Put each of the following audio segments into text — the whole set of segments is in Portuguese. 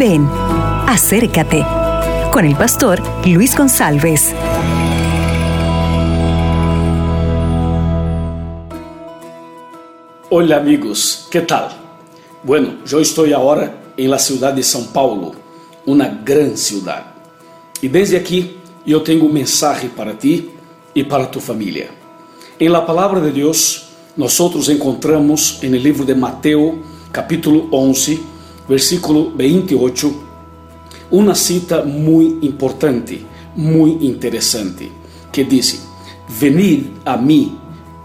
Ven, acércate con el pastor Luis González. Hola amigos, ¿qué tal? Bueno, yo estoy ahora en la ciudad de São Paulo, una gran ciudad. Y desde aquí yo tengo un mensaje para ti y para tu familia. En la palabra de Dios, nosotros encontramos en el libro de Mateo, capítulo 11, versículo 28, una cita muy importante, muy interesante, que dice, venid a mí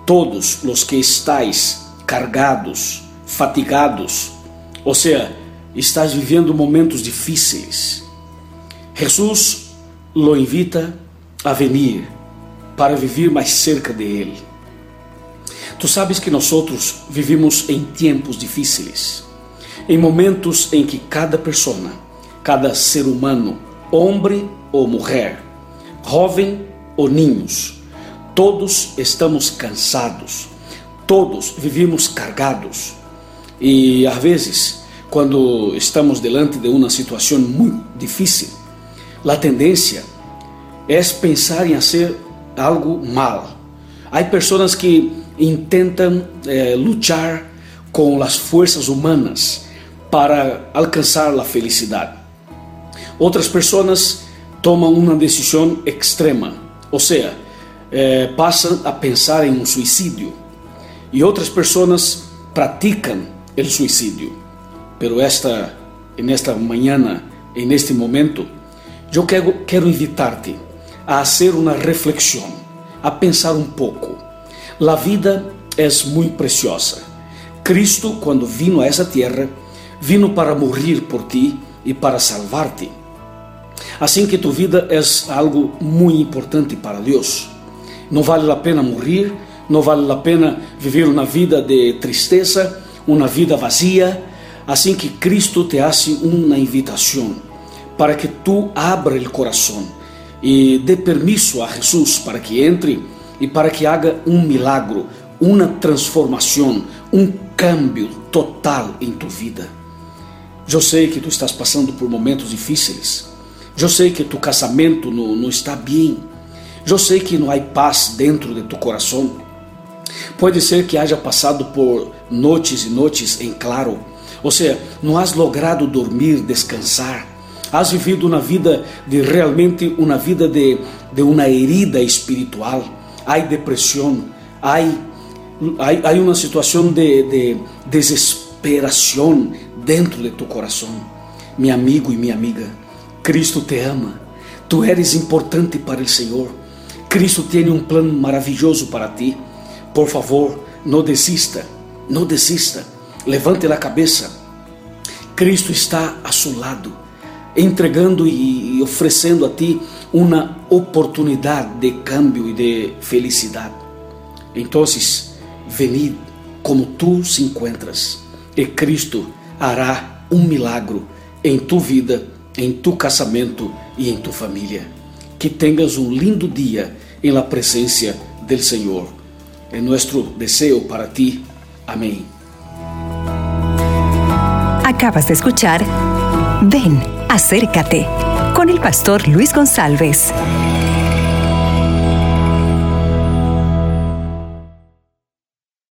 todos los que estáis cargados, fatigados, ou seja, estás vivendo momentos difíceis. Jesus lo invita a venir para viver mais cerca de Ele. Tu sabes que nós outros vivimos em tempos difíceis, em momentos em que cada pessoa, cada ser humano, homem ou mulher, jovem ou ninhos, todos estamos cansados, todos vivimos cargados e às vezes, quando estamos delante de uma situação muito difícil, a tendência é pensar em fazer algo mal. Há pessoas que intentam eh, lutar com as forças humanas para alcançar a felicidade. Outras pessoas tomam uma decisão extrema, ou seja, eh, passam a pensar em um suicídio. E outras pessoas praticam o suicídio. Pero esta, en esta mañana, en este momento, eu quero, quero invitar-te a fazer uma reflexão, a pensar um pouco. A vida é muito preciosa. Cristo, quando vino a essa terra, vino para morrer por ti e para salvar-te. Assim que tu vida é algo muito importante para Deus. Não vale a pena morrer, não vale a pena viver uma vida de tristeza, uma vida vazia. Assim que Cristo te hace uma invitação para que tu abra o coração e dê permisso a Jesus para que entre e para que haga um milagro, uma transformação, um cambio total em tu vida. Eu sei que tu estás passando por momentos difíceis. Eu sei que tu casamento não, não está bem. Eu sei que não há paz dentro de tu coração. Pode ser que haja passado por noites e noites em claro. Ou seja, não has logrado dormir, descansar. Has vivido uma vida de realmente uma vida de, de uma herida espiritual. Há depressão, há, há, há uma situação de, de desesperação dentro de tu coração. Meu amigo e minha amiga, Cristo te ama. Tu eres importante para o Senhor. Cristo tem um plano maravilhoso para ti. Por favor, não desista, não desista. Levante a cabeça. Cristo está a seu lado, entregando e oferecendo a ti uma oportunidade de cambio e de felicidade. Então, venid como tu se encuentras e Cristo hará um milagro em tu vida, em tu casamento e em tu família. Que tenhas um lindo dia em la presença del Senhor. É nosso desejo para ti. Amém. Acabas de escuchar Ven, acércate con el pastor Luis González.